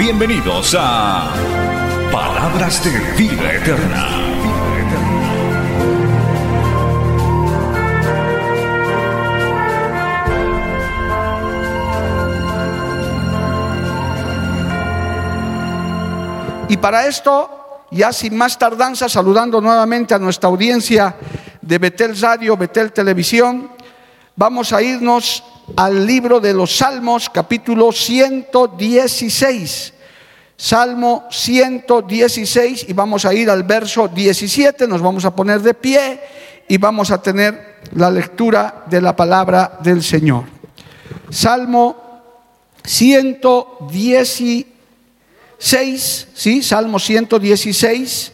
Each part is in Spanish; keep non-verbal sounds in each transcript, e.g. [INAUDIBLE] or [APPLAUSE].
Bienvenidos a Palabras de Vida Eterna. Y para esto, ya sin más tardanza, saludando nuevamente a nuestra audiencia de Betel Radio, Betel Televisión, vamos a irnos al libro de los Salmos, capítulo 116. Salmo 116 y vamos a ir al verso 17, nos vamos a poner de pie y vamos a tener la lectura de la palabra del Señor. Salmo 116 6, ¿sí? Salmo 116,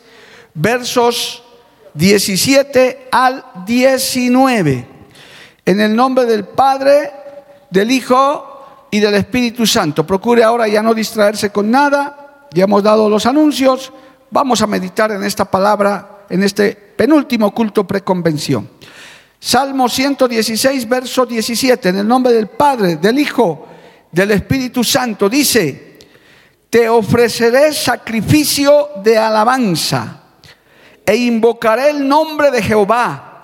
versos 17 al 19. En el nombre del Padre, del Hijo y del Espíritu Santo. Procure ahora ya no distraerse con nada. Ya hemos dado los anuncios. Vamos a meditar en esta palabra en este penúltimo culto preconvención. Salmo 116, verso 17. En el nombre del Padre, del Hijo, del Espíritu Santo. Dice, te ofreceré sacrificio de alabanza e invocaré el nombre de Jehová.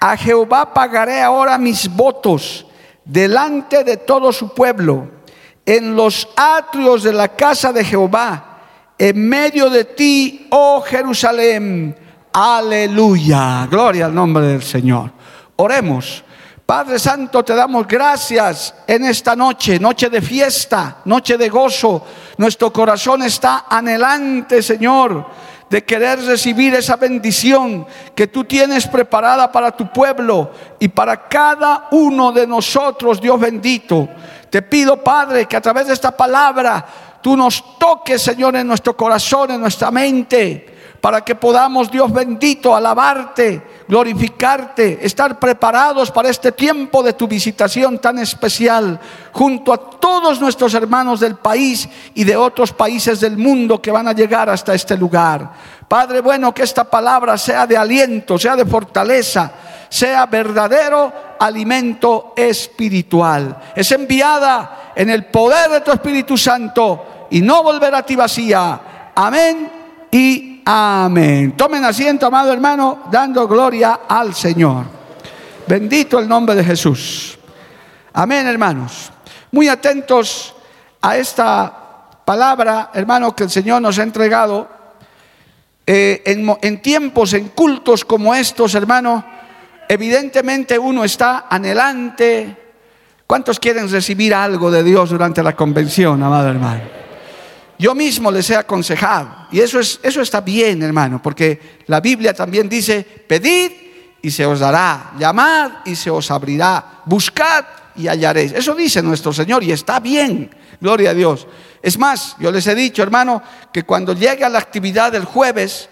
A Jehová pagaré ahora mis votos delante de todo su pueblo, en los atrios de la casa de Jehová, en medio de ti, oh Jerusalén. Aleluya. Gloria al nombre del Señor. Oremos. Padre Santo, te damos gracias en esta noche, noche de fiesta, noche de gozo. Nuestro corazón está anhelante, Señor, de querer recibir esa bendición que tú tienes preparada para tu pueblo y para cada uno de nosotros, Dios bendito. Te pido, Padre, que a través de esta palabra tú nos toques, Señor, en nuestro corazón, en nuestra mente para que podamos, Dios bendito, alabarte, glorificarte, estar preparados para este tiempo de tu visitación tan especial, junto a todos nuestros hermanos del país y de otros países del mundo que van a llegar hasta este lugar. Padre bueno, que esta palabra sea de aliento, sea de fortaleza, sea verdadero alimento espiritual. Es enviada en el poder de tu Espíritu Santo y no volverá a ti vacía. Amén y Amén. Tomen asiento, amado hermano, dando gloria al Señor. Bendito el nombre de Jesús. Amén, hermanos. Muy atentos a esta palabra, hermano, que el Señor nos ha entregado. Eh, en, en tiempos, en cultos como estos, hermano, evidentemente uno está anhelante. ¿Cuántos quieren recibir algo de Dios durante la convención, amado hermano? Yo mismo les he aconsejado. Y eso, es, eso está bien, hermano, porque la Biblia también dice, pedid y se os dará, llamad y se os abrirá, buscad y hallaréis. Eso dice nuestro Señor y está bien, gloria a Dios. Es más, yo les he dicho, hermano, que cuando llegue a la actividad del jueves,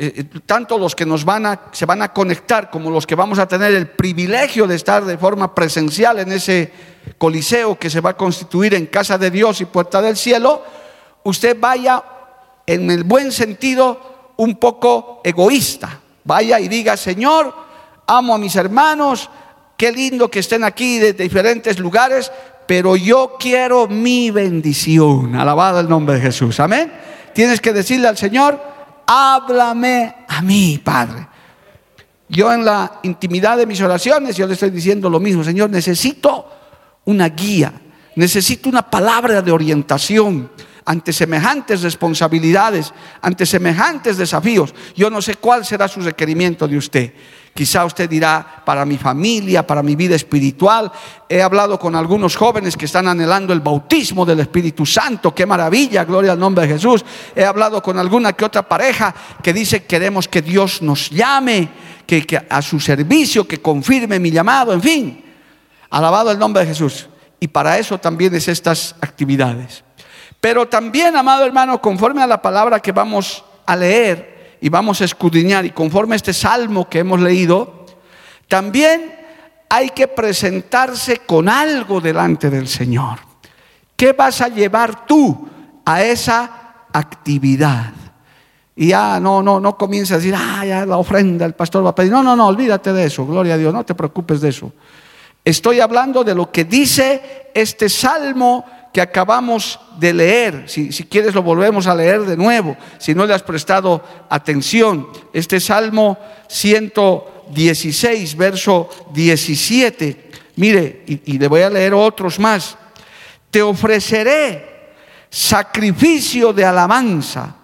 eh, eh, tanto los que nos van a, se van a conectar como los que vamos a tener el privilegio de estar de forma presencial en ese coliseo que se va a constituir en casa de Dios y puerta del cielo, usted vaya en el buen sentido un poco egoísta. Vaya y diga, Señor, amo a mis hermanos, qué lindo que estén aquí de diferentes lugares, pero yo quiero mi bendición. Alabado el nombre de Jesús. Amén. Tienes que decirle al Señor, háblame a mí, Padre. Yo en la intimidad de mis oraciones, yo le estoy diciendo lo mismo, Señor, necesito una guía, necesito una palabra de orientación ante semejantes responsabilidades, ante semejantes desafíos. Yo no sé cuál será su requerimiento de usted. Quizá usted dirá, para mi familia, para mi vida espiritual. He hablado con algunos jóvenes que están anhelando el bautismo del Espíritu Santo. Qué maravilla, gloria al nombre de Jesús. He hablado con alguna que otra pareja que dice, queremos que Dios nos llame, que, que a su servicio, que confirme mi llamado, en fin. Alabado el nombre de Jesús. Y para eso también es estas actividades. Pero también, amado hermano, conforme a la palabra que vamos a leer y vamos a escudriñar y conforme a este salmo que hemos leído, también hay que presentarse con algo delante del Señor. ¿Qué vas a llevar tú a esa actividad? Y ya no, no, no comienza a decir, ah, ya la ofrenda, el pastor va a pedir. No, no, no, olvídate de eso, gloria a Dios, no te preocupes de eso. Estoy hablando de lo que dice este salmo que acabamos de leer. Si, quieres lo volvemos a leer de nuevo, si no le has prestado atención. Este salmo 116, verso 17. Mire, y, y le voy a leer otros más. Te ofreceré sacrificio de alabanza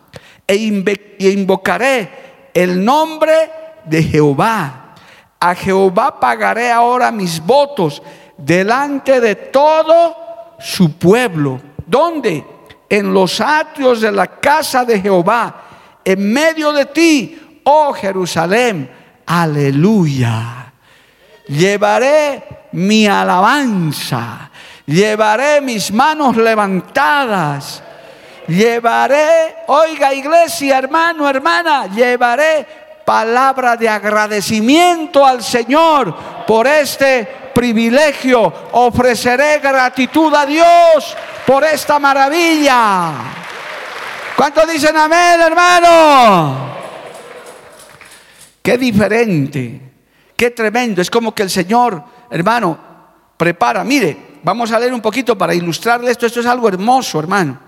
e invocaré el nombre de Jehová. A Jehová pagaré ahora mis votos delante de todo su pueblo. ¿Dónde? En los atrios de la casa de Jehová, en medio de ti, oh Jerusalén. Aleluya. Llevaré mi alabanza, llevaré mis manos levantadas Llevaré, oiga iglesia, hermano, hermana, llevaré palabra de agradecimiento al Señor por este privilegio. Ofreceré gratitud a Dios por esta maravilla. ¿Cuántos dicen amén, hermano? Qué diferente, qué tremendo. Es como que el Señor, hermano, prepara. Mire, vamos a leer un poquito para ilustrarle esto. Esto es algo hermoso, hermano.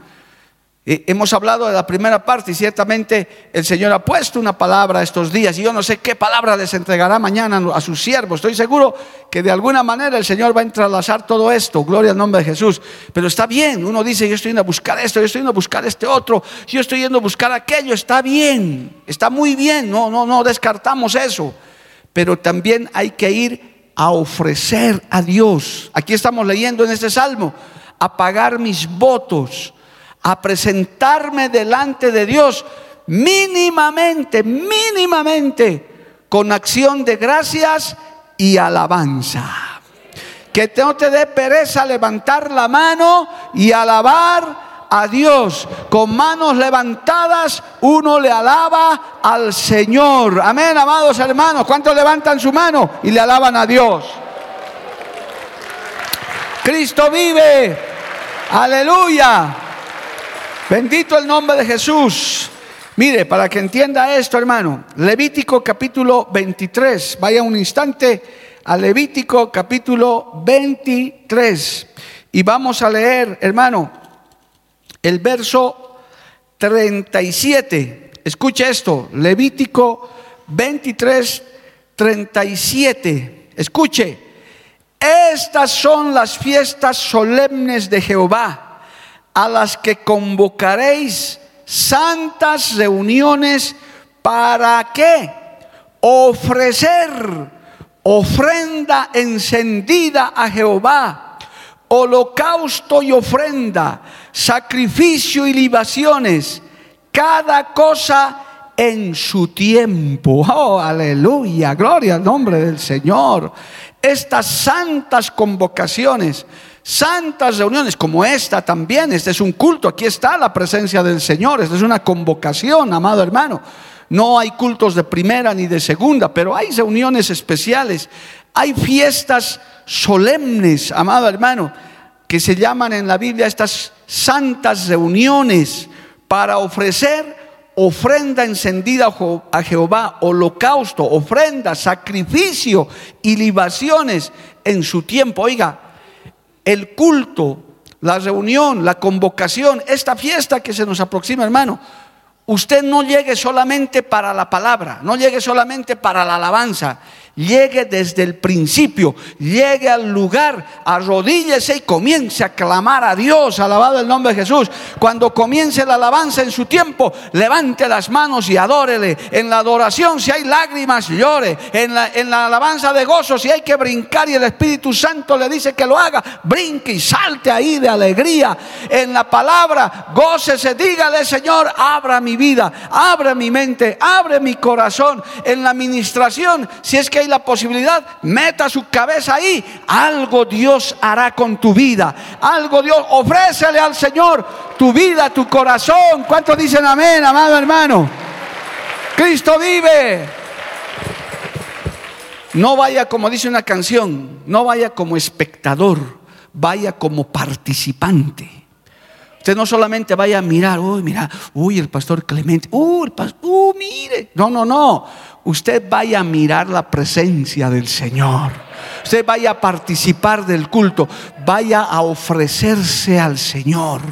Hemos hablado de la primera parte y ciertamente el Señor ha puesto una palabra estos días y yo no sé qué palabra les entregará mañana a sus siervos. Estoy seguro que de alguna manera el Señor va a entrelazar todo esto, gloria al nombre de Jesús. Pero está bien, uno dice, yo estoy yendo a buscar esto, yo estoy yendo a buscar este otro, yo estoy yendo a buscar aquello, está bien, está muy bien, no, no, no descartamos eso. Pero también hay que ir a ofrecer a Dios. Aquí estamos leyendo en este salmo, a pagar mis votos a presentarme delante de Dios mínimamente, mínimamente, con acción de gracias y alabanza. Que no te dé pereza levantar la mano y alabar a Dios. Con manos levantadas uno le alaba al Señor. Amén, amados hermanos. ¿Cuántos levantan su mano y le alaban a Dios? Cristo vive. Aleluya. Bendito el nombre de Jesús. Mire, para que entienda esto, hermano, Levítico capítulo 23. Vaya un instante a Levítico capítulo 23. Y vamos a leer, hermano, el verso 37. Escuche esto, Levítico 23, 37. Escuche, estas son las fiestas solemnes de Jehová a las que convocaréis santas reuniones para qué? Ofrecer ofrenda encendida a Jehová, holocausto y ofrenda, sacrificio y libaciones, cada cosa en su tiempo. Oh, aleluya, gloria al nombre del Señor. Estas santas convocaciones santas reuniones como esta también. Este es un culto, aquí está la presencia del Señor, esta es una convocación, amado hermano. No hay cultos de primera ni de segunda, pero hay reuniones especiales, hay fiestas solemnes, amado hermano, que se llaman en la Biblia estas santas reuniones para ofrecer ofrenda encendida a Jehová, holocausto, ofrenda, sacrificio y libaciones en su tiempo. Oiga, el culto, la reunión, la convocación, esta fiesta que se nos aproxima, hermano, usted no llegue solamente para la palabra, no llegue solamente para la alabanza, llegue desde el principio, llegue al lugar, arrodíllese y comience a clamar a Dios, alabado el nombre de Jesús. Cuando comience la alabanza en su tiempo, levante las manos y adórele. En la adoración, si hay lágrimas, llore. En la, en la alabanza de gozo, si hay que brincar y el Espíritu Santo le dice que lo haga, brinque y salte ahí de alegría. En la palabra, gócese, dígale, Señor, abra mi vida, abre mi mente, abre mi corazón. En la administración, si es que hay la posibilidad, meta su cabeza ahí. Algo Dios hará con tu vida. Algo Dios, ofrécele al Señor tu vida, tu corazón. ¿Cuántos dicen amén, amado hermano? Cristo vive. No vaya como dice una canción, no vaya como espectador, vaya como participante. Usted no solamente vaya a mirar, uy, mira, uy, el pastor Clemente, uy, el pastor, uy, mire. No, no, no. Usted vaya a mirar la presencia del Señor. Usted vaya a participar del culto. Vaya a ofrecerse al Señor.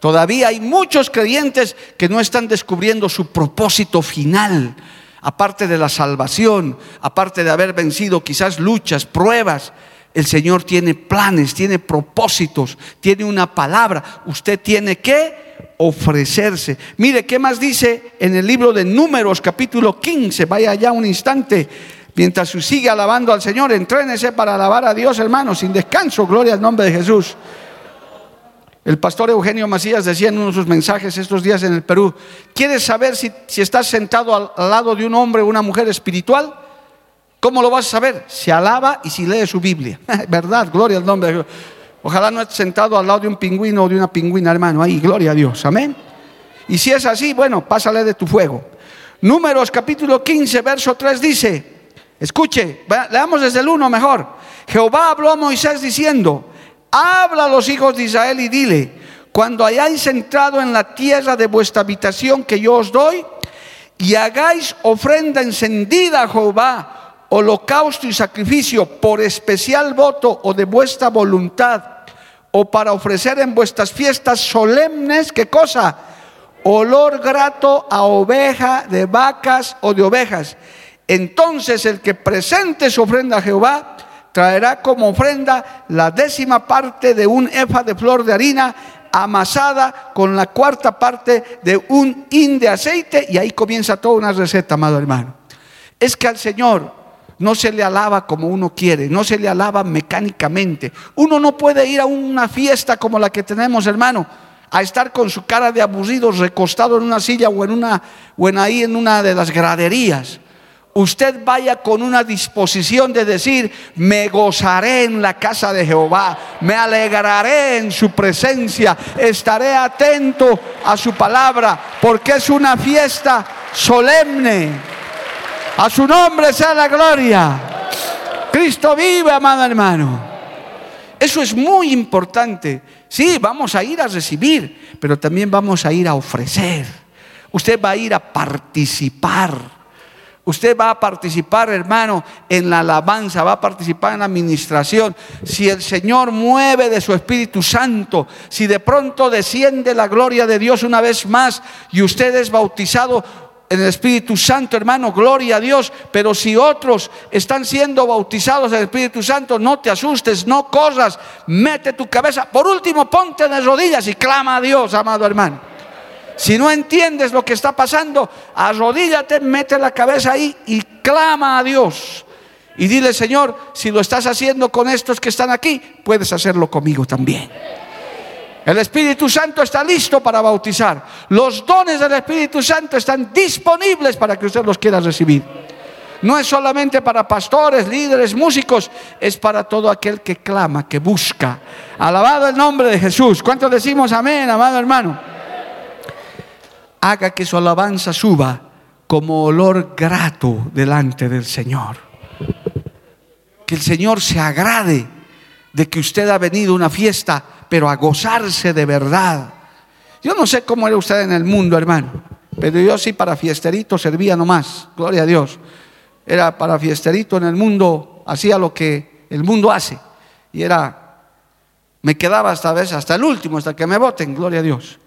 Todavía hay muchos creyentes que no están descubriendo su propósito final. Aparte de la salvación, aparte de haber vencido quizás luchas, pruebas, el Señor tiene planes, tiene propósitos, tiene una palabra. Usted tiene que ofrecerse. Mire, ¿qué más dice en el libro de Números capítulo 15? Vaya allá un instante. Mientras sigue alabando al Señor, entrénese para alabar a Dios, hermano, sin descanso. Gloria al nombre de Jesús. El pastor Eugenio Macías decía en uno de sus mensajes estos días en el Perú, ¿quieres saber si, si estás sentado al lado de un hombre o una mujer espiritual? ¿Cómo lo vas a saber? Se alaba y si lee su Biblia. [LAUGHS] ¿Verdad? Gloria al nombre de Dios. Ojalá no esté sentado al lado de un pingüino o de una pingüina, hermano. Ahí, gloria a Dios. Amén. Y si es así, bueno, pásale de tu fuego. Números capítulo 15, verso 3 dice, escuche, leamos desde el 1 mejor. Jehová habló a Moisés diciendo, habla a los hijos de Israel y dile, cuando hayáis entrado en la tierra de vuestra habitación que yo os doy, y hagáis ofrenda encendida a Jehová, holocausto y sacrificio por especial voto o de vuestra voluntad, o para ofrecer en vuestras fiestas solemnes, ¿qué cosa? Olor grato a oveja, de vacas o de ovejas. Entonces el que presente su ofrenda a Jehová traerá como ofrenda la décima parte de un efa de flor de harina amasada con la cuarta parte de un hin de aceite y ahí comienza toda una receta, amado hermano. Es que al Señor no se le alaba como uno quiere, no se le alaba mecánicamente. Uno no puede ir a una fiesta como la que tenemos, hermano, a estar con su cara de aburrido recostado en una silla o en una o en ahí en una de las graderías. Usted vaya con una disposición de decir, me gozaré en la casa de Jehová, me alegraré en su presencia, estaré atento a su palabra, porque es una fiesta solemne a su nombre sea la gloria. Cristo vive, amado hermano. Eso es muy importante. Sí, vamos a ir a recibir, pero también vamos a ir a ofrecer. Usted va a ir a participar. Usted va a participar, hermano, en la alabanza, va a participar en la administración. Si el Señor mueve de su Espíritu Santo, si de pronto desciende la gloria de Dios una vez más y usted es bautizado, en el Espíritu Santo, hermano, gloria a Dios. Pero si otros están siendo bautizados en el Espíritu Santo, no te asustes, no corras, mete tu cabeza. Por último, ponte de rodillas y clama a Dios, amado hermano. Si no entiendes lo que está pasando, arrodíllate, mete la cabeza ahí y clama a Dios. Y dile, Señor, si lo estás haciendo con estos que están aquí, puedes hacerlo conmigo también. El Espíritu Santo está listo para bautizar. Los dones del Espíritu Santo están disponibles para que usted los quiera recibir. No es solamente para pastores, líderes, músicos, es para todo aquel que clama, que busca. Alabado el nombre de Jesús. ¿Cuántos decimos amén, amado hermano? Haga que su alabanza suba como olor grato delante del Señor. Que el Señor se agrade de que usted ha venido a una fiesta pero a gozarse de verdad. Yo no sé cómo era usted en el mundo, hermano, pero yo sí para fiesterito servía nomás, gloria a Dios. Era para fiesterito en el mundo, hacía lo que el mundo hace. Y era, me quedaba hasta vez, hasta el último, hasta que me voten, gloria a Dios.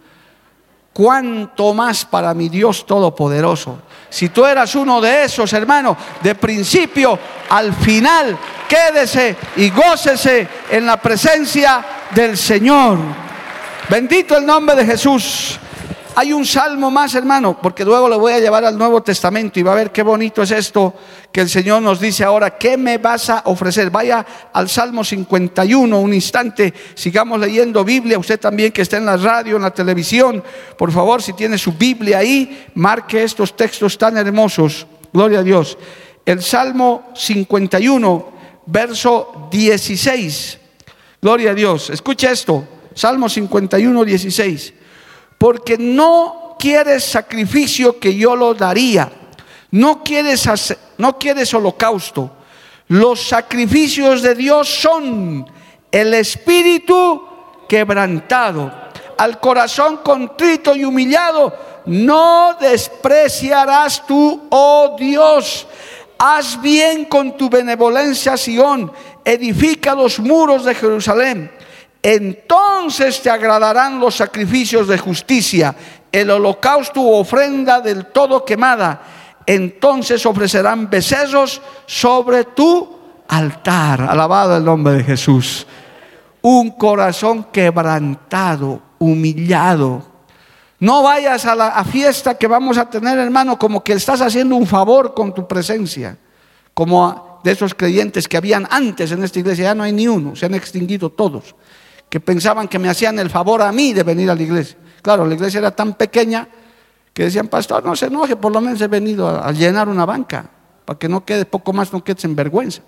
Cuánto más para mi Dios Todopoderoso. Si tú eras uno de esos, hermano, de principio al final, quédese y gócese en la presencia del Señor. Bendito el nombre de Jesús. Hay un salmo más, hermano, porque luego le voy a llevar al Nuevo Testamento y va a ver qué bonito es esto que el Señor nos dice ahora. ¿Qué me vas a ofrecer? Vaya al Salmo 51, un instante, sigamos leyendo Biblia. Usted también que está en la radio, en la televisión, por favor, si tiene su Biblia ahí, marque estos textos tan hermosos. Gloria a Dios. El Salmo 51, verso 16. Gloria a Dios. Escucha esto. Salmo 51, 16 porque no quieres sacrificio que yo lo daría, no quieres, no quieres holocausto. Los sacrificios de Dios son el espíritu quebrantado, al corazón contrito y humillado, no despreciarás tú, oh Dios. Haz bien con tu benevolencia, Sión, edifica los muros de Jerusalén entonces te agradarán los sacrificios de justicia, el holocausto u ofrenda del todo quemada. Entonces ofrecerán becerros sobre tu altar. Alabado el nombre de Jesús. Un corazón quebrantado, humillado. No vayas a la fiesta que vamos a tener, hermano, como que estás haciendo un favor con tu presencia. Como de esos creyentes que habían antes en esta iglesia, ya no hay ni uno, se han extinguido todos que pensaban que me hacían el favor a mí de venir a la iglesia. Claro, la iglesia era tan pequeña que decían, pastor, no se enoje, por lo menos he venido a, llenar una banca, para que no quede poco más, no quedes en vergüenza.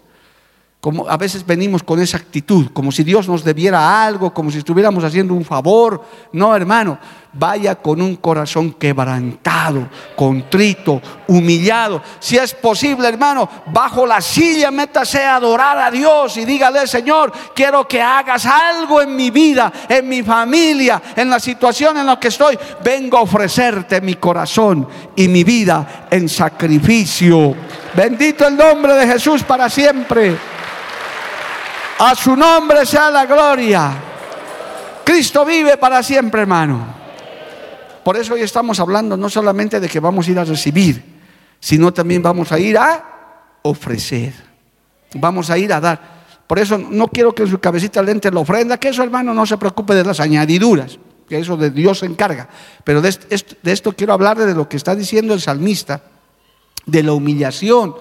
Como a veces venimos con esa actitud, como si Dios nos debiera algo, como si estuviéramos haciendo un favor. No, hermano, vaya con un corazón quebrantado, contrito, humillado. Si es posible, hermano, bajo la silla métase a adorar a Dios y dígale, Señor, quiero que hagas algo en mi vida, en mi familia, en la situación en la que estoy. Vengo a ofrecerte mi corazón y mi vida en sacrificio. Bendito el nombre de Jesús para siempre. A su nombre sea la gloria. Cristo vive para siempre, hermano. Por eso hoy estamos hablando no solamente de que vamos a ir a recibir, sino también vamos a ir a ofrecer. Vamos a ir a dar. Por eso no quiero que su cabecita le entre la ofrenda, que eso, hermano, no se preocupe de las añadiduras, que eso de Dios se encarga. Pero de esto, de esto quiero hablar de lo que está diciendo el salmista, de la humillación,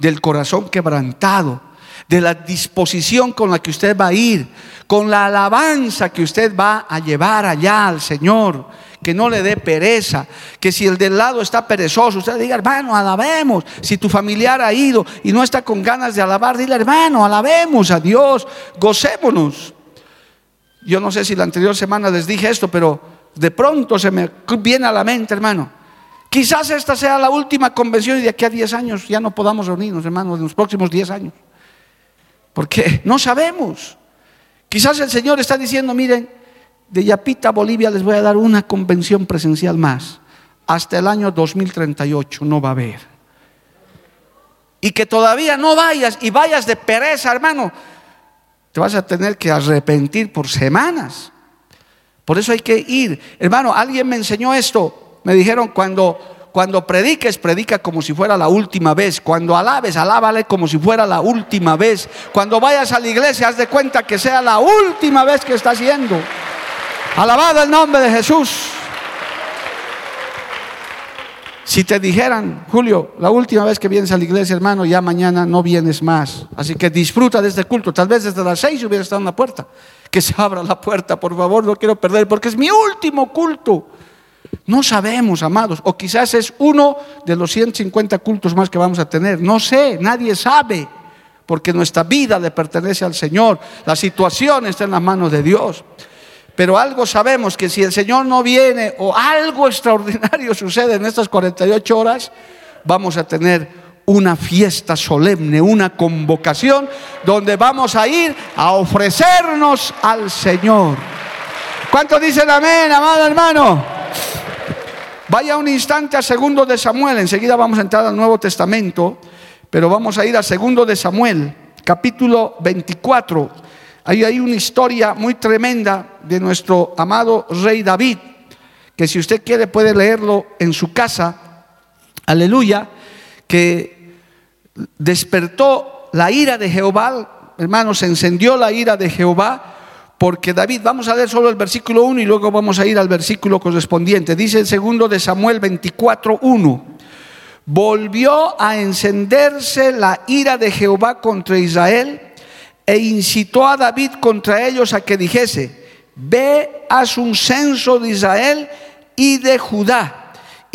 del corazón quebrantado de la disposición con la que usted va a ir, con la alabanza que usted va a llevar allá al Señor, que no le dé pereza, que si el del lado está perezoso, usted diga, hermano, alabemos. Si tu familiar ha ido y no está con ganas de alabar, dile, hermano, alabemos a Dios, gocémonos. Yo no sé si la anterior semana les dije esto, pero de pronto se me viene a la mente, hermano. Quizás esta sea la última convención y de aquí a 10 años ya no podamos reunirnos, hermano, en los próximos 10 años. Porque no sabemos. Quizás el Señor está diciendo, miren, de Yapita, Bolivia, les voy a dar una convención presencial más. Hasta el año 2038 no va a haber. Y que todavía no vayas y vayas de pereza, hermano. Te vas a tener que arrepentir por semanas. Por eso hay que ir. Hermano, alguien me enseñó esto. Me dijeron cuando cuando prediques, predica como si fuera la última vez. Cuando alabes, alábale como si fuera la última vez. Cuando vayas a la iglesia, haz de cuenta que sea la última vez que estás yendo. Alabado el nombre de Jesús. Si te dijeran, Julio, la última vez que vienes a la iglesia, hermano, ya mañana no vienes más. Así que disfruta de este culto. Tal vez desde las seis hubiera estado en la puerta. Que se abra la puerta, por favor, no quiero perder, porque es mi último culto. No sabemos, amados, o quizás es uno de los 150 cultos más que vamos a tener. No sé, nadie sabe, porque nuestra vida le pertenece al Señor. La situación está en las manos de Dios. Pero algo sabemos que si el Señor no viene o algo extraordinario [LAUGHS] sucede en estas 48 horas, vamos a tener una fiesta solemne, una convocación donde vamos a ir a ofrecernos al Señor. ¿Cuántos dicen amén, amado hermano? Vaya un instante a segundo de Samuel, enseguida vamos a entrar al Nuevo Testamento, pero vamos a ir a segundo de Samuel, capítulo 24. Ahí hay una historia muy tremenda de nuestro amado rey David, que si usted quiere puede leerlo en su casa. Aleluya, que despertó la ira de Jehová, hermanos, encendió la ira de Jehová porque David, vamos a leer solo el versículo 1 y luego vamos a ir al versículo correspondiente. Dice el segundo de Samuel 24, 1. Volvió a encenderse la ira de Jehová contra Israel e incitó a David contra ellos a que dijese, ve, haz un censo de Israel y de Judá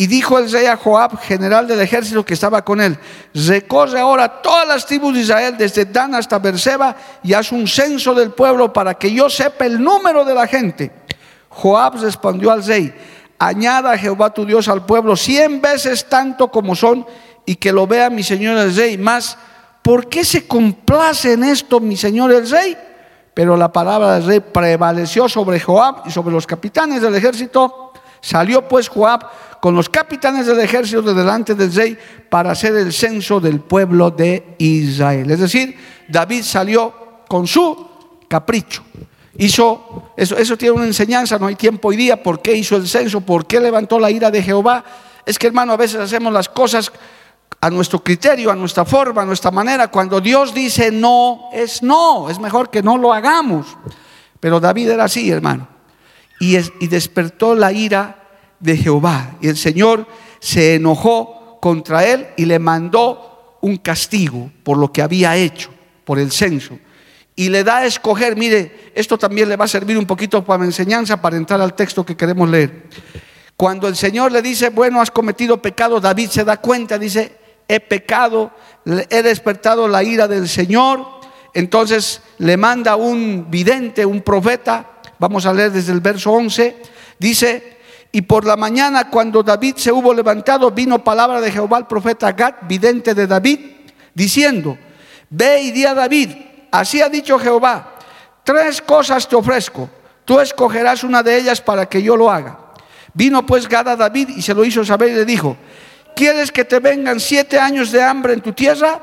y dijo el rey a Joab, general del ejército que estaba con él, recorre ahora todas las tribus de Israel, desde Dan hasta Berseba, y haz un censo del pueblo para que yo sepa el número de la gente. Joab respondió al rey, añada a Jehová tu Dios al pueblo cien veces tanto como son, y que lo vea mi señor el rey. Más, ¿por qué se complace en esto mi señor el rey? Pero la palabra del rey prevaleció sobre Joab y sobre los capitanes del ejército. Salió pues Joab con los capitanes del ejército de delante del rey para hacer el censo del pueblo de Israel. Es decir, David salió con su capricho. Hizo, eso, eso tiene una enseñanza, no hay tiempo hoy día, ¿por qué hizo el censo? ¿Por qué levantó la ira de Jehová? Es que hermano, a veces hacemos las cosas a nuestro criterio, a nuestra forma, a nuestra manera. Cuando Dios dice no, es no, es mejor que no lo hagamos. Pero David era así, hermano. Y, y despertó la ira de Jehová. Y el Señor se enojó contra él y le mandó un castigo por lo que había hecho, por el censo. Y le da a escoger, mire, esto también le va a servir un poquito para enseñanza, para entrar al texto que queremos leer. Cuando el Señor le dice, bueno, has cometido pecado, David se da cuenta, dice, he pecado, he despertado la ira del Señor. Entonces le manda un vidente, un profeta, vamos a leer desde el verso 11, dice, y por la mañana, cuando David se hubo levantado, vino palabra de Jehová al profeta Gad, vidente de David, diciendo, ve y di a David, así ha dicho Jehová, tres cosas te ofrezco, tú escogerás una de ellas para que yo lo haga. Vino pues Gad a David y se lo hizo saber y le dijo, ¿quieres que te vengan siete años de hambre en tu tierra?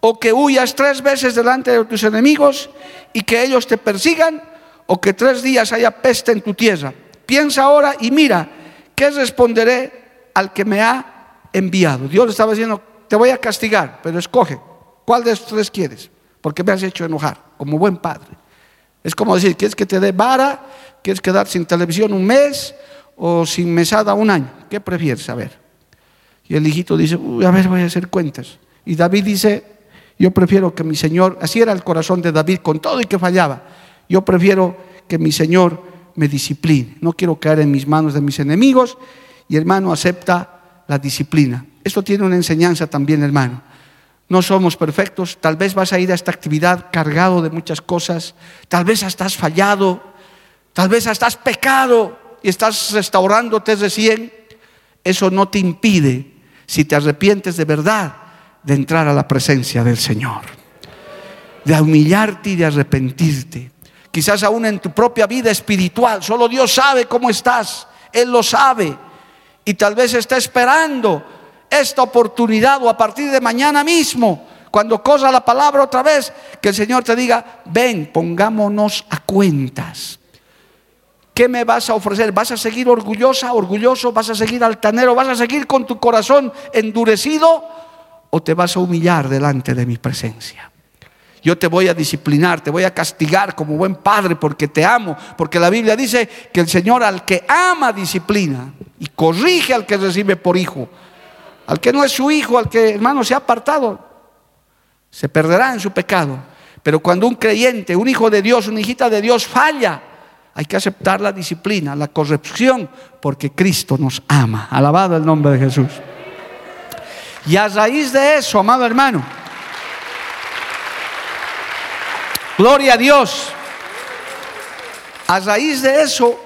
¿O que huyas tres veces delante de tus enemigos y que ellos te persigan? ¿O que tres días haya peste en tu tierra? Piensa ahora y mira, ¿qué responderé al que me ha enviado? Dios le estaba diciendo, te voy a castigar, pero escoge, ¿cuál de estos tres quieres? Porque me has hecho enojar, como buen padre. Es como decir, ¿quieres que te dé vara? ¿Quieres quedar sin televisión un mes? ¿O sin mesada un año? ¿Qué prefieres? A ver. Y el hijito dice, Uy, a ver, voy a hacer cuentas. Y David dice, yo prefiero que mi Señor, así era el corazón de David, con todo y que fallaba, yo prefiero que mi Señor me discipline. No quiero caer en mis manos de mis enemigos. Y hermano, acepta la disciplina. Esto tiene una enseñanza también, hermano. No somos perfectos. Tal vez vas a ir a esta actividad cargado de muchas cosas. Tal vez hasta has fallado. Tal vez hasta has pecado y estás restaurándote recién. Eso no te impide, si te arrepientes de verdad, de entrar a la presencia del Señor. De humillarte y de arrepentirte quizás aún en tu propia vida espiritual. Solo Dios sabe cómo estás, Él lo sabe. Y tal vez está esperando esta oportunidad o a partir de mañana mismo, cuando cosa la palabra otra vez, que el Señor te diga, ven, pongámonos a cuentas. ¿Qué me vas a ofrecer? ¿Vas a seguir orgullosa, orgulloso? ¿Vas a seguir altanero? ¿Vas a seguir con tu corazón endurecido? ¿O te vas a humillar delante de mi presencia? Yo te voy a disciplinar, te voy a castigar como buen padre porque te amo, porque la Biblia dice que el Señor al que ama disciplina y corrige al que recibe por hijo. Al que no es su hijo, al que hermano se ha apartado, se perderá en su pecado. Pero cuando un creyente, un hijo de Dios, una hijita de Dios falla, hay que aceptar la disciplina, la corrección, porque Cristo nos ama. Alabado el nombre de Jesús. Y a raíz de eso, amado hermano, Gloria a Dios. A raíz de eso,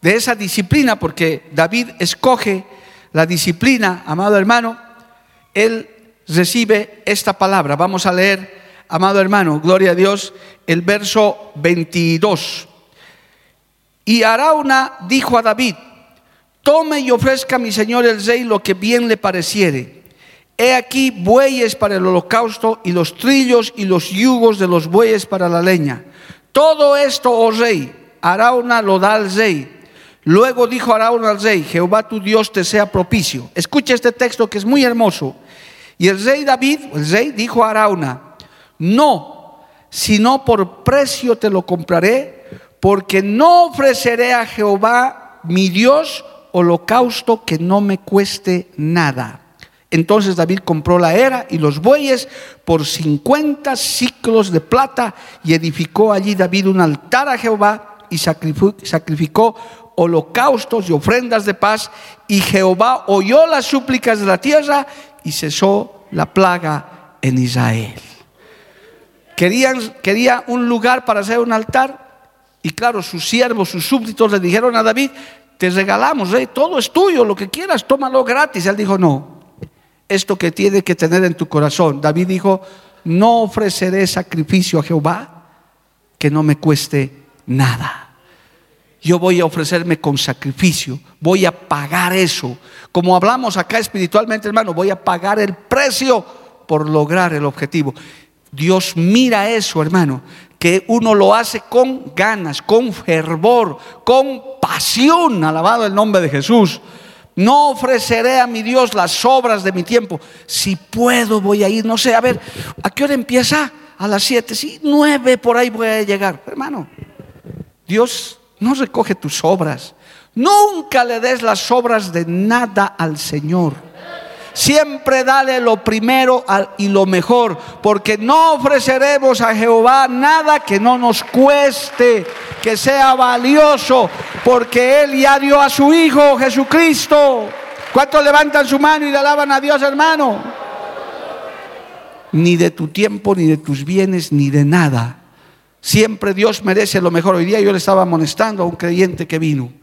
de esa disciplina, porque David escoge la disciplina, amado hermano, él recibe esta palabra. Vamos a leer, amado hermano, gloria a Dios, el verso 22. Y Arauna dijo a David, tome y ofrezca a mi señor el rey lo que bien le pareciere He aquí bueyes para el holocausto y los trillos y los yugos de los bueyes para la leña. Todo esto, oh rey, Arauna lo da al rey. Luego dijo Arauna al rey, Jehová tu Dios te sea propicio. Escucha este texto que es muy hermoso. Y el rey David, el rey, dijo a Arauna, no, sino por precio te lo compraré, porque no ofreceré a Jehová mi Dios holocausto que no me cueste nada. Entonces David compró la era y los bueyes por 50 ciclos de plata y edificó allí David un altar a Jehová y sacrificó holocaustos y ofrendas de paz y Jehová oyó las súplicas de la tierra y cesó la plaga en Israel. Querían, quería un lugar para hacer un altar y claro, sus siervos, sus súbditos le dijeron a David, te regalamos, rey, todo es tuyo, lo que quieras, tómalo gratis. Él dijo, no, esto que tiene que tener en tu corazón. David dijo, no ofreceré sacrificio a Jehová que no me cueste nada. Yo voy a ofrecerme con sacrificio, voy a pagar eso. Como hablamos acá espiritualmente, hermano, voy a pagar el precio por lograr el objetivo. Dios mira eso, hermano, que uno lo hace con ganas, con fervor, con pasión, alabado el nombre de Jesús. No ofreceré a mi Dios las obras de mi tiempo. Si puedo, voy a ir. No sé, a ver, ¿a qué hora empieza? A las siete, sí, nueve por ahí voy a llegar. Hermano, Dios no recoge tus obras. Nunca le des las obras de nada al Señor. Siempre dale lo primero y lo mejor, porque no ofreceremos a Jehová nada que no nos cueste, que sea valioso, porque Él ya dio a su Hijo Jesucristo. ¿Cuántos levantan su mano y le alaban a Dios, hermano? Ni de tu tiempo, ni de tus bienes, ni de nada. Siempre Dios merece lo mejor. Hoy día yo le estaba amonestando a un creyente que vino.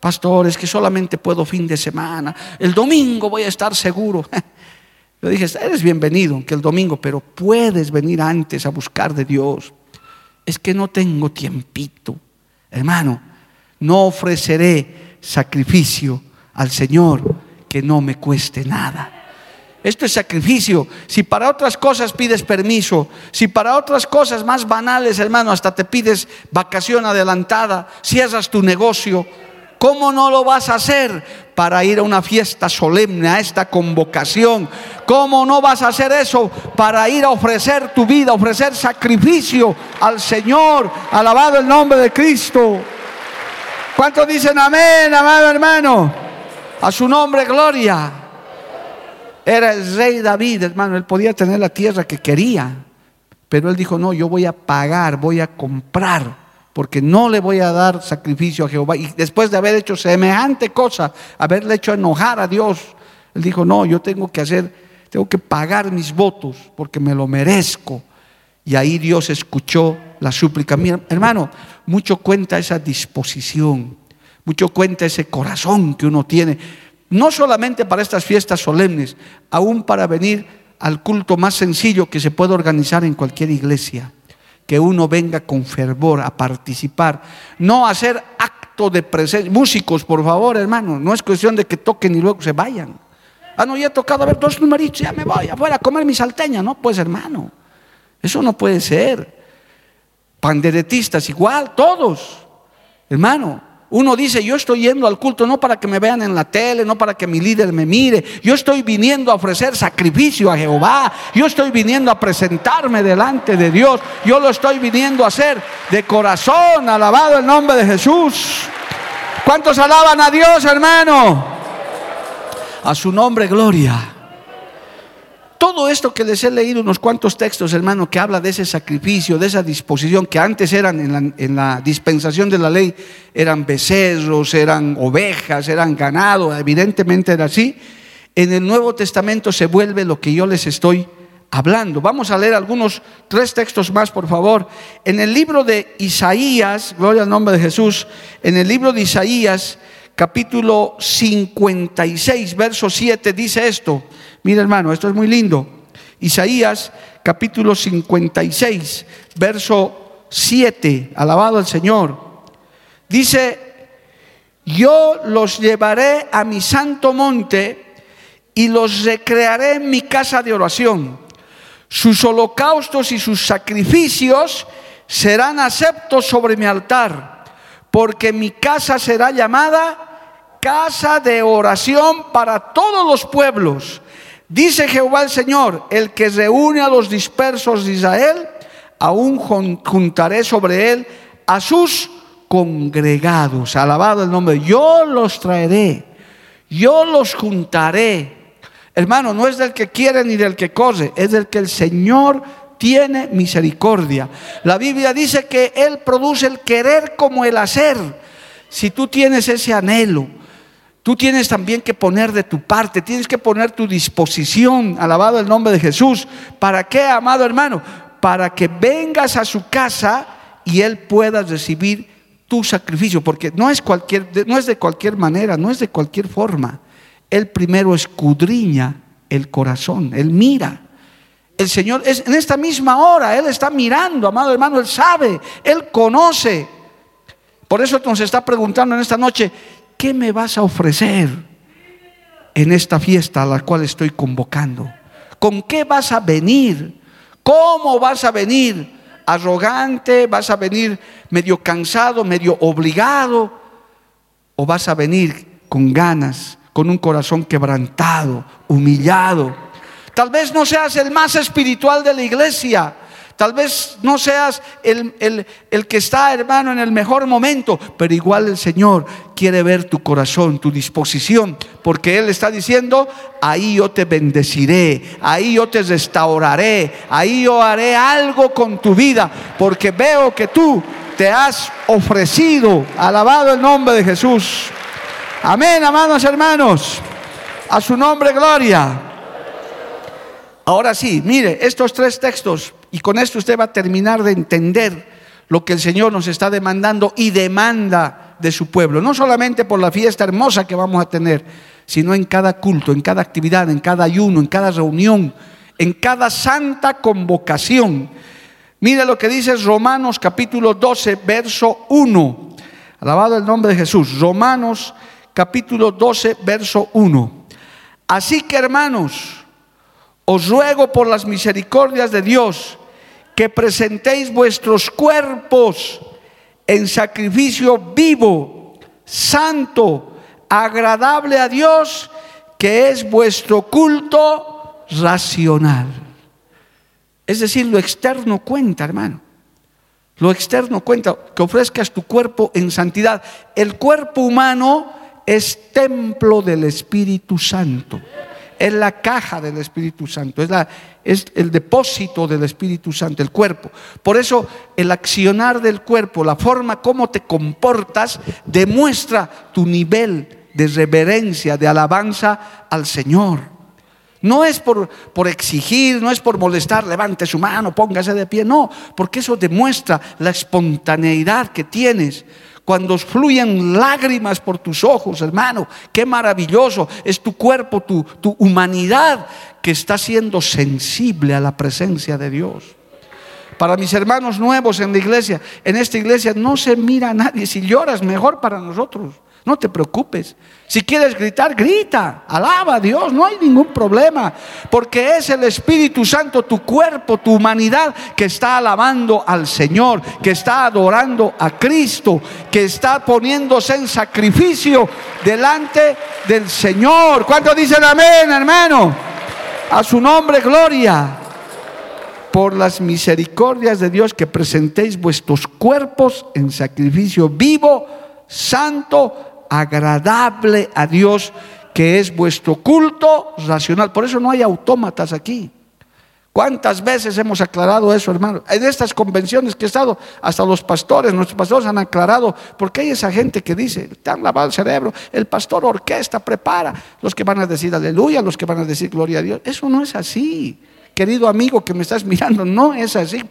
Pastor, es que solamente puedo fin de semana. El domingo voy a estar seguro. [LAUGHS] Yo dije, eres bienvenido, que el domingo, pero puedes venir antes a buscar de Dios. Es que no tengo tiempito. Hermano, no ofreceré sacrificio al Señor que no me cueste nada. Esto es sacrificio. Si para otras cosas pides permiso, si para otras cosas más banales, hermano, hasta te pides vacación adelantada, cierras tu negocio, ¿Cómo no lo vas a hacer para ir a una fiesta solemne, a esta convocación? ¿Cómo no vas a hacer eso para ir a ofrecer tu vida, ofrecer sacrificio al Señor? Alabado el nombre de Cristo. ¿Cuántos dicen amén, amado hermano? A su nombre, gloria. Era el rey David, hermano. Él podía tener la tierra que quería. Pero él dijo, no, yo voy a pagar, voy a comprar porque no le voy a dar sacrificio a Jehová. Y después de haber hecho semejante cosa, haberle hecho enojar a Dios, él dijo, no, yo tengo que hacer, tengo que pagar mis votos porque me lo merezco. Y ahí Dios escuchó la súplica. Mira, hermano, mucho cuenta esa disposición, mucho cuenta ese corazón que uno tiene, no solamente para estas fiestas solemnes, aún para venir al culto más sencillo que se puede organizar en cualquier iglesia que uno venga con fervor a participar, no hacer acto de presencia. Músicos, por favor, hermano, no es cuestión de que toquen y luego se vayan. Ah, no, ya he tocado a ver dos numeritos, ya me voy afuera a comer mi salteña. No, pues hermano, eso no puede ser. Panderetistas igual, todos. Hermano, uno dice, yo estoy yendo al culto no para que me vean en la tele, no para que mi líder me mire. Yo estoy viniendo a ofrecer sacrificio a Jehová. Yo estoy viniendo a presentarme delante de Dios. Yo lo estoy viniendo a hacer de corazón. Alabado el nombre de Jesús. ¿Cuántos alaban a Dios, hermano? A su nombre, gloria. Todo esto que les he leído, unos cuantos textos, hermano, que habla de ese sacrificio, de esa disposición que antes eran en la, dispensación de la ley, eran becerros, eran ovejas, eran ganado, evidentemente era así. En el Nuevo Testamento se vuelve lo que yo les estoy hablando. Vamos a leer algunos, tres textos más, por favor. En el libro de Isaías, gloria al nombre de Jesús, en el libro de Isaías, capítulo 56, verso 7, dice esto. Mira hermano, esto es muy lindo. Isaías capítulo 56, verso 7, alabado al Señor. Dice, yo los llevaré a mi santo monte y los recrearé en mi casa de oración. Sus holocaustos y sus sacrificios serán aceptos sobre mi altar, porque mi casa será llamada casa de oración para todos los pueblos Dice Jehová el Señor, el que reúne a los dispersos de Israel, aún juntaré sobre él a sus congregados. Alabado el nombre. Yo los traeré. Yo los juntaré. Hermano, no es del que quiere ni del que corre, es del que el Señor tiene misericordia. La Biblia dice que Él produce el querer como el hacer. Si tú tienes ese anhelo, tú tienes también que poner de tu parte, tienes que poner tu disposición, alabado el nombre de Jesús. ¿Para qué, amado hermano? Para que vengas a su casa y Él pueda recibir tu sacrificio, porque no es, cualquier, no es de cualquier manera, no es de cualquier forma. Él primero escudriña el corazón, Él mira. El Señor es en esta misma hora, Él está mirando, amado hermano, Él sabe, Él conoce. Por eso nos está preguntando en esta noche, ¿qué me vas a ofrecer en esta fiesta a la cual estoy convocando? ¿Con qué vas a venir? ¿Cómo vas a venir? ¿Arrogante? ¿Vas a venir medio cansado, medio obligado? ¿O vas a venir con ganas, con un corazón quebrantado, humillado? Tal vez no seas el más espiritual de la iglesia. Tal vez no seas el, el, que está, hermano, en el mejor momento, pero igual el Señor quiere ver tu corazón, tu disposición, porque Él está diciendo, ahí yo te bendeciré, ahí yo te restauraré, ahí yo haré algo con tu vida, porque veo que tú te has ofrecido, alabado el nombre de Jesús. Amén, amados hermanos, a su nombre gloria. Ahora sí, mire, estos tres textos, y con esto usted va a terminar de entender lo que el Señor nos está demandando y demanda de su pueblo, no solamente por la fiesta hermosa que vamos a tener, sino en cada culto, en cada actividad, en cada ayuno, en cada reunión, en cada santa convocación. Mire lo que dice Romanos capítulo 12, verso 1. Alabado el nombre de Jesús. Romanos capítulo 12, verso 1. Así que hermanos, os ruego por las misericordias de Dios que presentéis vuestros cuerpos en sacrificio vivo, santo, agradable a Dios, que es vuestro culto racional. Es decir, lo externo cuenta, hermano. Lo externo cuenta, que ofrezcas tu cuerpo en santidad. El cuerpo humano es templo del Espíritu Santo es la caja del Espíritu Santo, es, el depósito del Espíritu Santo, el cuerpo. Por eso el accionar del cuerpo, la forma como te comportas, demuestra tu nivel de reverencia, de alabanza al Señor. No es por, por, exigir, no es por molestar, levante su mano, póngase de pie, no, porque eso demuestra la espontaneidad que tienes cuando fluyen lágrimas por tus ojos, hermano, qué maravilloso es tu cuerpo, tu, tu humanidad que está siendo sensible a la presencia de Dios. Para mis hermanos nuevos en la iglesia, en esta iglesia no se mira a nadie. Si lloras, mejor para nosotros. No te preocupes. Si quieres gritar, grita. Alaba a Dios. No hay ningún problema. Porque es el Espíritu Santo, tu cuerpo, tu humanidad, que está alabando al Señor, que está adorando a Cristo, que está poniéndose en sacrificio delante del Señor. ¿Cuántos dicen amén, hermano? A su nombre, gloria. Por las misericordias de Dios que presentéis vuestros cuerpos en sacrificio vivo, santo, agradable a Dios, que es vuestro culto racional. Por eso no hay autómatas aquí. ¿Cuántas veces hemos aclarado eso, hermano? En estas convenciones que he estado, hasta los pastores, nuestros pastores han aclarado, porque hay esa gente que dice, te han lavado el cerebro, el pastor orquesta prepara, los que van a decir aleluya, los que van a decir gloria a Dios. Eso no es así, querido amigo que me estás [LAUGHS] mirando, no es así.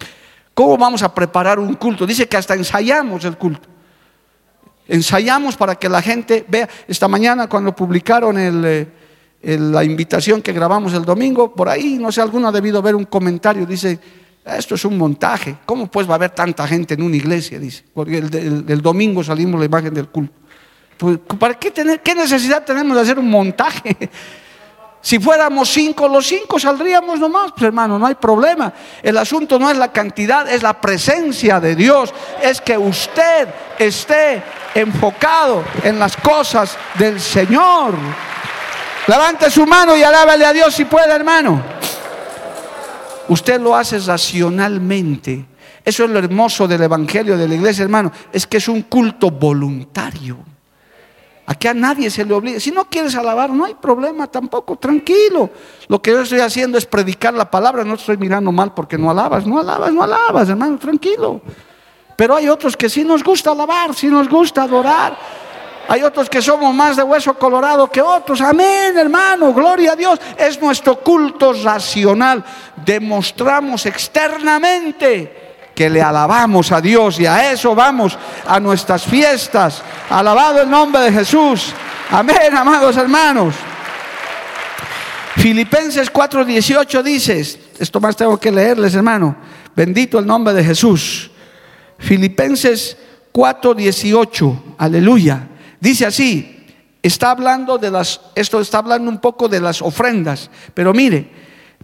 ¿Cómo vamos a preparar un culto? Dice que hasta ensayamos el culto. Ensayamos para que la gente vea. Esta mañana cuando publicaron eh, la invitación que grabamos el domingo, por ahí, no sé, alguno ha debido ver un comentario, dice, esto es un montaje. ¿Cómo pues va a haber tanta gente en una iglesia? Dice, porque el, domingo salimos la imagen del culto. Pues, ¿Para qué, tener, qué necesidad tenemos de hacer un montaje? Si fuéramos cinco, los cinco saldríamos nomás, pues hermano, no hay problema. El asunto no es la cantidad, es la presencia de Dios. Es que usted esté enfocado en las cosas del Señor. Levante su mano y alábale a Dios si puede, hermano. Usted lo hace racionalmente. Eso es lo hermoso del Evangelio de la iglesia, hermano. Es que es un culto voluntario. Aquí a nadie se le obliga. Si no quieres alabar, no hay problema tampoco, tranquilo. Lo que yo estoy haciendo es predicar la palabra, no estoy mirando mal porque no alabas, no alabas, no alabas, hermano, tranquilo. Pero hay otros que sí nos gusta alabar, sí nos gusta adorar. Hay otros que somos más de hueso colorado que otros. Amén, hermano. Gloria a Dios. Es nuestro culto racional. Demostramos externamente que le alabamos a Dios y a eso vamos a nuestras fiestas. Alabado el nombre de Jesús. Amén, amados hermanos. Filipenses 4:18 dices, esto más tengo que leerles, hermano. Bendito el nombre de Jesús. Filipenses 4:18, aleluya. Dice así, está hablando de las, esto está hablando un poco de las ofrendas, pero mire,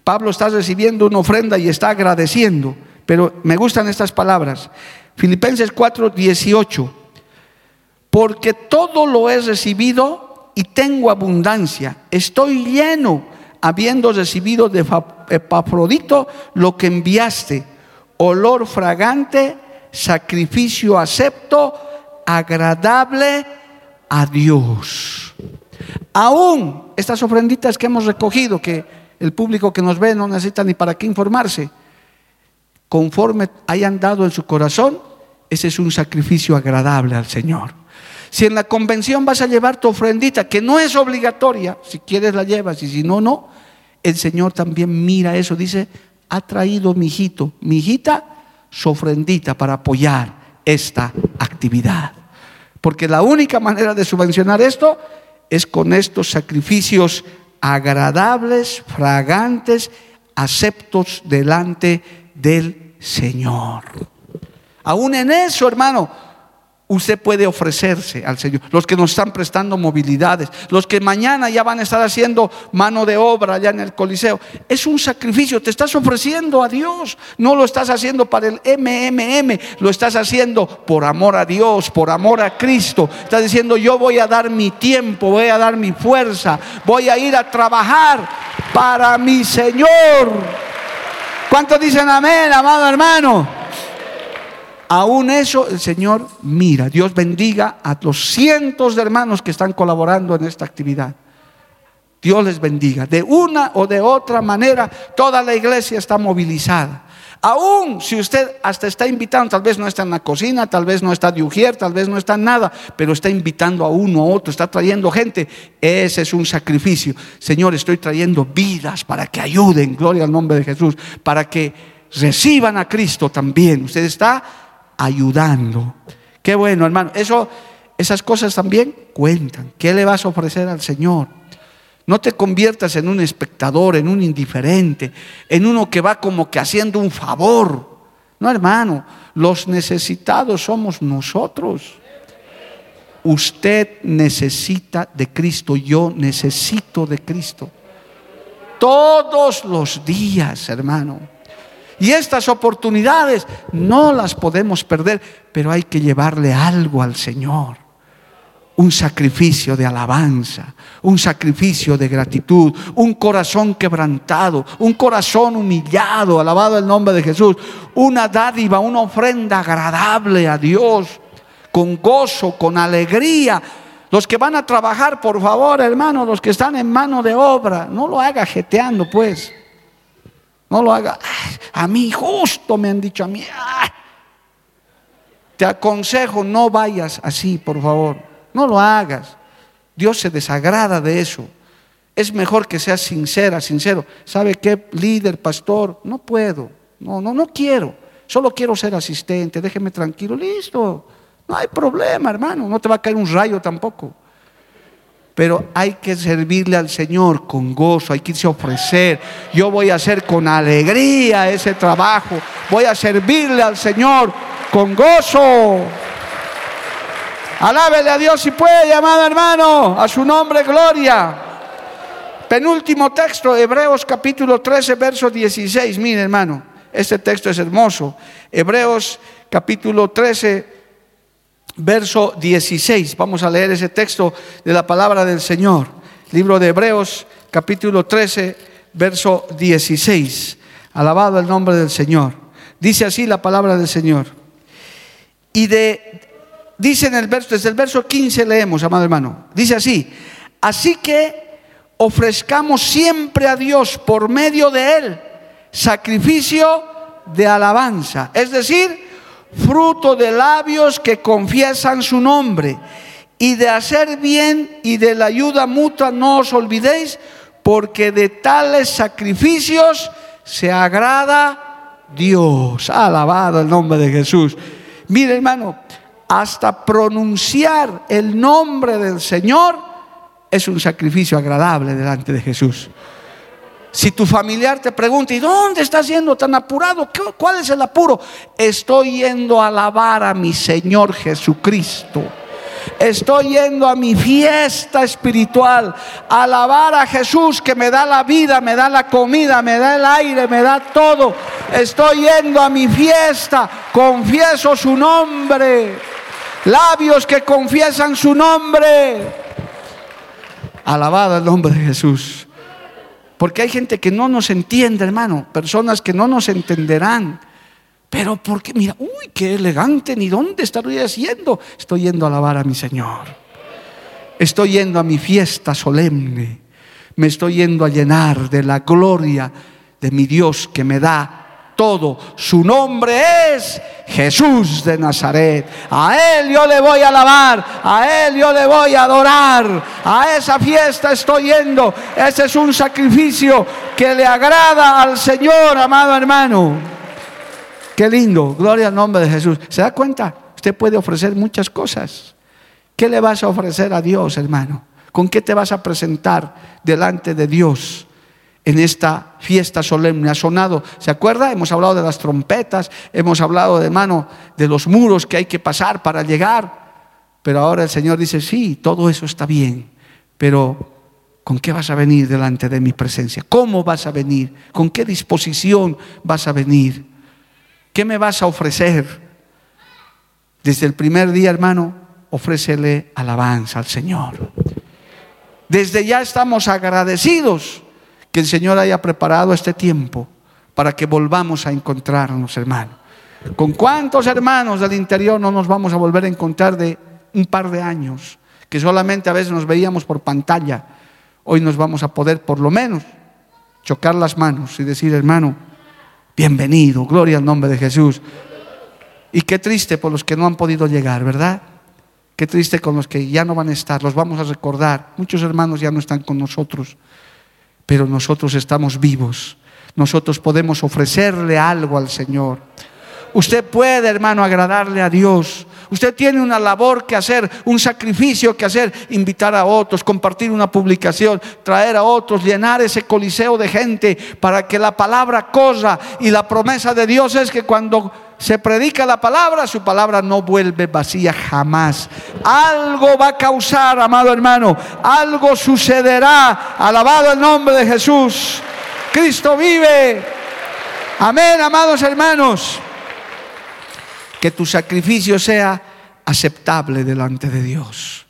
Pablo está recibiendo una ofrenda y está agradeciendo. Pero me gustan estas palabras. Filipenses 4, 18. Porque todo lo he recibido y tengo abundancia. Estoy lleno, habiendo recibido de Epafrodito lo que enviaste. Olor fragante, sacrificio acepto, agradable a Dios. Aún estas ofrenditas que hemos recogido, que el público que nos ve no necesita ni para qué informarse conforme hayan dado en su corazón, ese es un sacrificio agradable al Señor. Si en la convención vas a llevar tu ofrendita, que no es obligatoria, si quieres la llevas y si no, no, el Señor también mira eso, dice, ha traído mi hijito, mi hijita, su ofrendita para apoyar esta actividad. Porque la única manera de subvencionar esto es con estos sacrificios agradables, fragantes, aceptos delante del Señor. Aún en eso, hermano, usted puede ofrecerse al Señor. Los que nos están prestando movilidades, los que mañana ya van a estar haciendo mano de obra allá en el Coliseo. Es un sacrificio, te estás ofreciendo a Dios. No lo estás haciendo para el MMM, lo estás haciendo por amor a Dios, por amor a Cristo. Estás diciendo, yo voy a dar mi tiempo, voy a dar mi fuerza, voy a ir a trabajar para mi Señor. ¿Cuántos dicen amén, amado hermano? Aún eso el Señor mira. Dios bendiga a los cientos de hermanos que están colaborando en esta actividad. Dios les bendiga. De una o de otra manera, toda la iglesia está movilizada. Aún si usted hasta está invitando, tal vez no está en la cocina, tal vez no está de Ujier, tal vez no está en nada, pero está invitando a uno a otro, está trayendo gente. Ese es un sacrificio. Señor, estoy trayendo vidas para que ayuden, gloria al nombre de Jesús, para que reciban a Cristo también. Usted está ayudando. Qué bueno, hermano. Eso, esas cosas también cuentan. ¿Qué le vas a ofrecer al Señor? No te conviertas en un espectador, en un indiferente, en uno que va como que haciendo un favor. No, hermano, los necesitados somos nosotros. Usted necesita de Cristo, yo necesito de Cristo. Todos los días, hermano. Y estas oportunidades no las podemos perder, pero hay que llevarle algo al Señor un sacrificio de alabanza, un sacrificio de gratitud, un corazón quebrantado, un corazón humillado, alabado el nombre de Jesús, una dádiva, una ofrenda agradable a Dios, con gozo, con alegría. Los que van a trabajar, por favor, hermanos, los que están en mano de obra, no lo haga jeteando, pues. No lo haga. A mí justo me han dicho a mí. Te aconsejo, no vayas así, por favor. No lo hagas. Dios se desagrada de eso. Es mejor que seas sincera, sincero. ¿Sabe qué, líder, pastor? No puedo. No, no, no quiero. Solo quiero ser asistente. Déjeme tranquilo. Listo. No hay problema, hermano. No te va a caer un rayo tampoco. Pero hay que servirle al Señor con gozo, hay que irse a ofrecer. Yo voy a hacer con alegría ese trabajo. Voy a servirle al Señor con gozo. Alábele a Dios si puede, amado hermano, a su nombre gloria. Penúltimo texto, Hebreos capítulo 13, verso 16. Mire, hermano, este texto es hermoso. Hebreos capítulo 13, verso 16. Vamos a leer ese texto de la palabra del Señor. Libro de Hebreos capítulo 13, verso 16. Alabado el nombre del Señor. Dice así la palabra del Señor. Y de, dice en el verso, desde el verso 15 leemos, amado hermano. Dice así, así que ofrezcamos siempre a Dios por medio de Él sacrificio de alabanza. Es decir, fruto de labios que confiesan su nombre. Y de hacer bien y de la ayuda mutua no os olvidéis, porque de tales sacrificios se agrada Dios. Alabado el nombre de Jesús. Mire hermano, hasta pronunciar el nombre del Señor es un sacrificio agradable delante de Jesús. Si tu familiar te pregunta, ¿y dónde estás yendo tan apurado? ¿Cuál es el apuro? Estoy yendo a alabar a mi Señor Jesucristo. Estoy yendo a mi fiesta espiritual, a alabar a Jesús que me da la vida, me da la comida, me da el aire, me da todo. Estoy yendo a mi fiesta, confieso su nombre. Labios que confiesan su nombre. Alabado el nombre de Jesús. Porque hay gente que no nos entiende, hermano. Personas que no nos entenderán. Pero porque, mira, uy, qué elegante, ni dónde estoy haciendo. Estoy yendo a alabar a mi Señor. Estoy yendo a mi fiesta solemne. Me estoy yendo a llenar de la gloria de mi Dios que me da todo. Su nombre es Jesús de Nazaret. A Él yo le voy a alabar, a Él yo le voy a adorar. A esa fiesta estoy yendo. Ese es un sacrificio que le agrada al Señor, amado hermano. Qué lindo, gloria al nombre de Jesús. ¿Se da cuenta? Usted puede ofrecer muchas cosas. ¿Qué le vas a ofrecer a Dios, hermano? ¿Con qué te vas a presentar delante de Dios? En esta fiesta solemne. Ha sonado, ¿se acuerda? Hemos hablado de las trompetas, hemos hablado de mano de los muros que hay que pasar para llegar. Pero ahora el Señor dice, sí, todo eso está bien, pero ¿con qué vas a venir delante de mi presencia? ¿Cómo vas a venir? ¿Con qué disposición vas a venir? ¿Qué me vas a ofrecer? Desde el primer día, hermano, ofrécele alabanza al Señor. Desde ya estamos agradecidos que el Señor haya preparado este tiempo para que volvamos a encontrarnos, hermano. ¿Con cuántos hermanos del interior no nos vamos a volver a encontrar de un par de años? Que solamente a veces nos veíamos por pantalla. Hoy nos vamos a poder por lo menos chocar las manos y decir, hermano, bienvenido, gloria al nombre de Jesús. Y qué triste por los que no han podido llegar, ¿verdad? Qué triste con los que ya no van a estar, los vamos a recordar. Muchos hermanos ya no están con nosotros pero nosotros estamos vivos. Nosotros podemos ofrecerle algo al Señor. Usted puede, hermano, agradarle a Dios. Usted tiene una labor que hacer, un sacrificio que hacer, invitar a otros, compartir una publicación, traer a otros, llenar ese coliseo de gente para que la palabra cosa y la promesa de Dios es que cuando se predica la palabra, su palabra no vuelve vacía jamás. Algo va a causar, amado hermano, algo sucederá. Alabado el nombre de Jesús. Cristo vive. Amén, amados hermanos. Que tu sacrificio sea aceptable delante de Dios.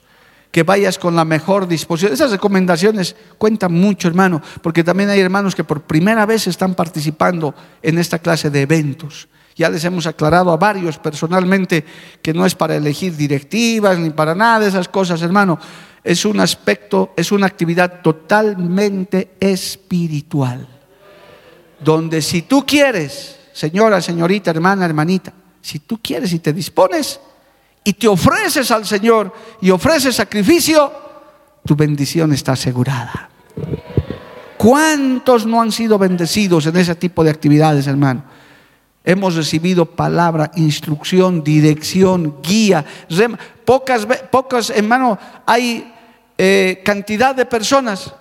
Que vayas con la mejor disposición. Esas recomendaciones cuentan mucho, hermano, porque también hay hermanos que por primera vez están participando en esta clase de eventos. Ya les hemos aclarado a varios personalmente que no es para elegir directivas ni para nada de esas cosas, hermano. Es un aspecto, es una actividad totalmente espiritual. Donde si tú quieres, señora, señorita, hermana, hermanita, si tú quieres y te dispones y te ofreces al Señor y ofreces sacrificio, tu bendición está asegurada. ¿Cuántos no han sido bendecidos en ese tipo de actividades, hermano? Hemos recibido palabra, instrucción, dirección, guía. Pocas, pocas hermano, hay eh, cantidad de personas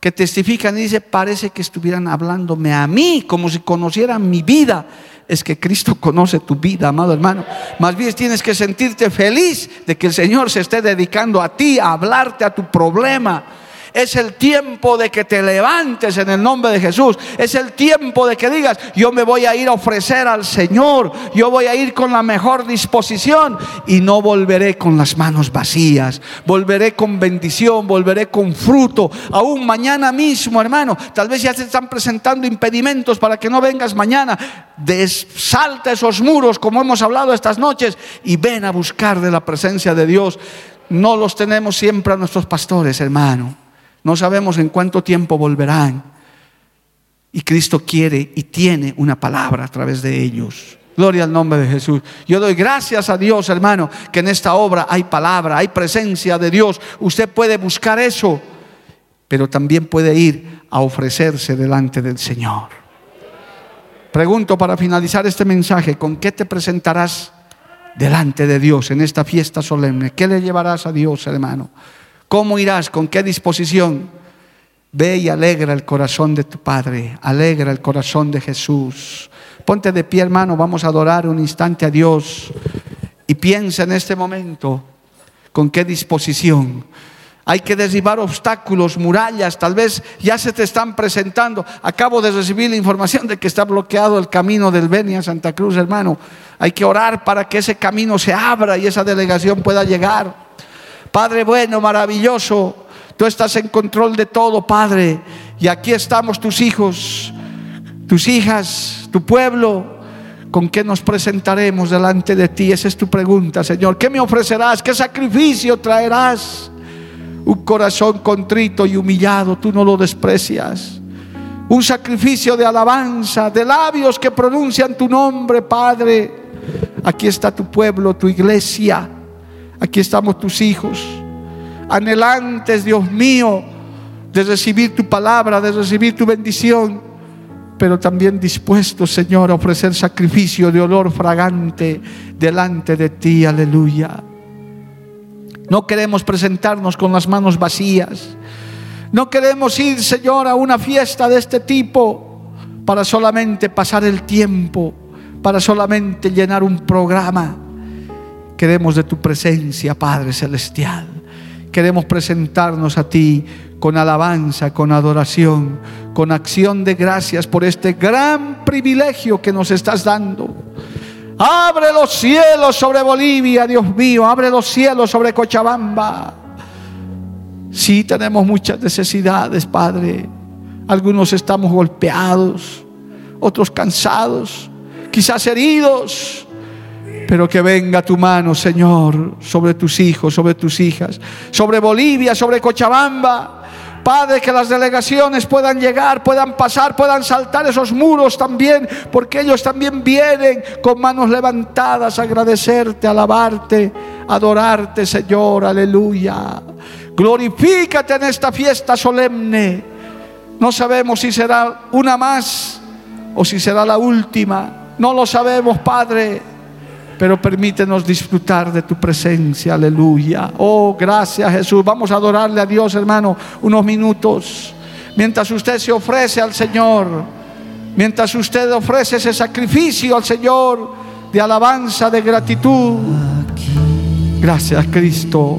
que testifican y dicen, parece que estuvieran hablándome a mí, como si conocieran mi vida. Es que Cristo conoce tu vida, amado hermano. Más bien tienes que sentirte feliz de que el Señor se esté dedicando a ti, a hablarte a tu problema. Es el tiempo de que te levantes en el nombre de Jesús. Es el tiempo de que digas, yo me voy a ir a ofrecer al Señor. Yo voy a ir con la mejor disposición y no volveré con las manos vacías. Volveré con bendición, volveré con fruto. Aún mañana mismo, hermano. Tal vez ya se están presentando impedimentos para que no vengas mañana. Salta esos muros como hemos hablado estas noches y ven a buscar de la presencia de Dios. No los tenemos siempre a nuestros pastores, hermano. No sabemos en cuánto tiempo volverán. Y Cristo quiere y tiene una palabra a través de ellos. Gloria al nombre de Jesús. Yo doy gracias a Dios, hermano, que en esta obra hay palabra, hay presencia de Dios. Usted puede buscar eso, pero también puede ir a ofrecerse delante del Señor. Pregunto para finalizar este mensaje, ¿con qué te presentarás delante de Dios en esta fiesta solemne? ¿Qué le llevarás a Dios, hermano? ¿Cómo irás? ¿Con qué disposición? Ve y alegra el corazón de tu Padre, alegra el corazón de Jesús. Ponte de pie, hermano, vamos a adorar un instante a Dios y piensa en este momento con qué disposición hay que derribar obstáculos, murallas, tal vez ya se te están presentando. Acabo de recibir la información de que está bloqueado el camino del Beni a Santa Cruz, hermano. Hay que orar para que ese camino se abra y esa delegación pueda llegar. Padre bueno, maravilloso, tú estás en control de todo, Padre. Y aquí estamos tus hijos, tus hijas, tu pueblo. ¿Con qué nos presentaremos delante de ti? Esa es tu pregunta, Señor. ¿Qué me ofrecerás? ¿Qué sacrificio traerás? Un corazón contrito y humillado, tú no lo desprecias. Un sacrificio de alabanza, de labios que pronuncian tu nombre, Padre. Aquí está tu pueblo, tu iglesia. Aquí estamos tus hijos. Anhelantes, Dios mío, de recibir tu palabra, de recibir tu bendición pero también dispuestos, Señor, a ofrecer sacrificio de olor fragante delante de ti. Aleluya. No queremos presentarnos con las manos vacías. No queremos ir, Señor, a una fiesta de este tipo para solamente pasar el tiempo, para solamente llenar un programa. Queremos de tu presencia, Padre Celestial. Queremos presentarnos a ti con alabanza, con adoración, con acción de gracias por este gran privilegio que nos estás dando Abre los cielos sobre Bolivia, Dios mío. Abre los cielos sobre Cochabamba. Sí tenemos muchas necesidades, Padre. Algunos estamos golpeados, otros cansados, quizás heridos. Pero que venga tu mano, Señor, sobre tus hijos, sobre tus hijas, sobre Bolivia, sobre Cochabamba Padre, que las delegaciones puedan llegar, puedan pasar, puedan saltar esos muros también, porque ellos también vienen con manos levantadas a agradecerte, alabarte, adorarte, Señor, aleluya. Glorifícate en esta fiesta solemne. No sabemos si será una más o si será la última. No lo sabemos, Padre pero permítenos disfrutar de tu presencia, aleluya. Oh, gracias Jesús. Vamos a adorarle a Dios, hermano, unos minutos. Mientras usted se ofrece al Señor, mientras usted ofrece ese sacrificio al Señor de alabanza, de gratitud. Gracias, Cristo.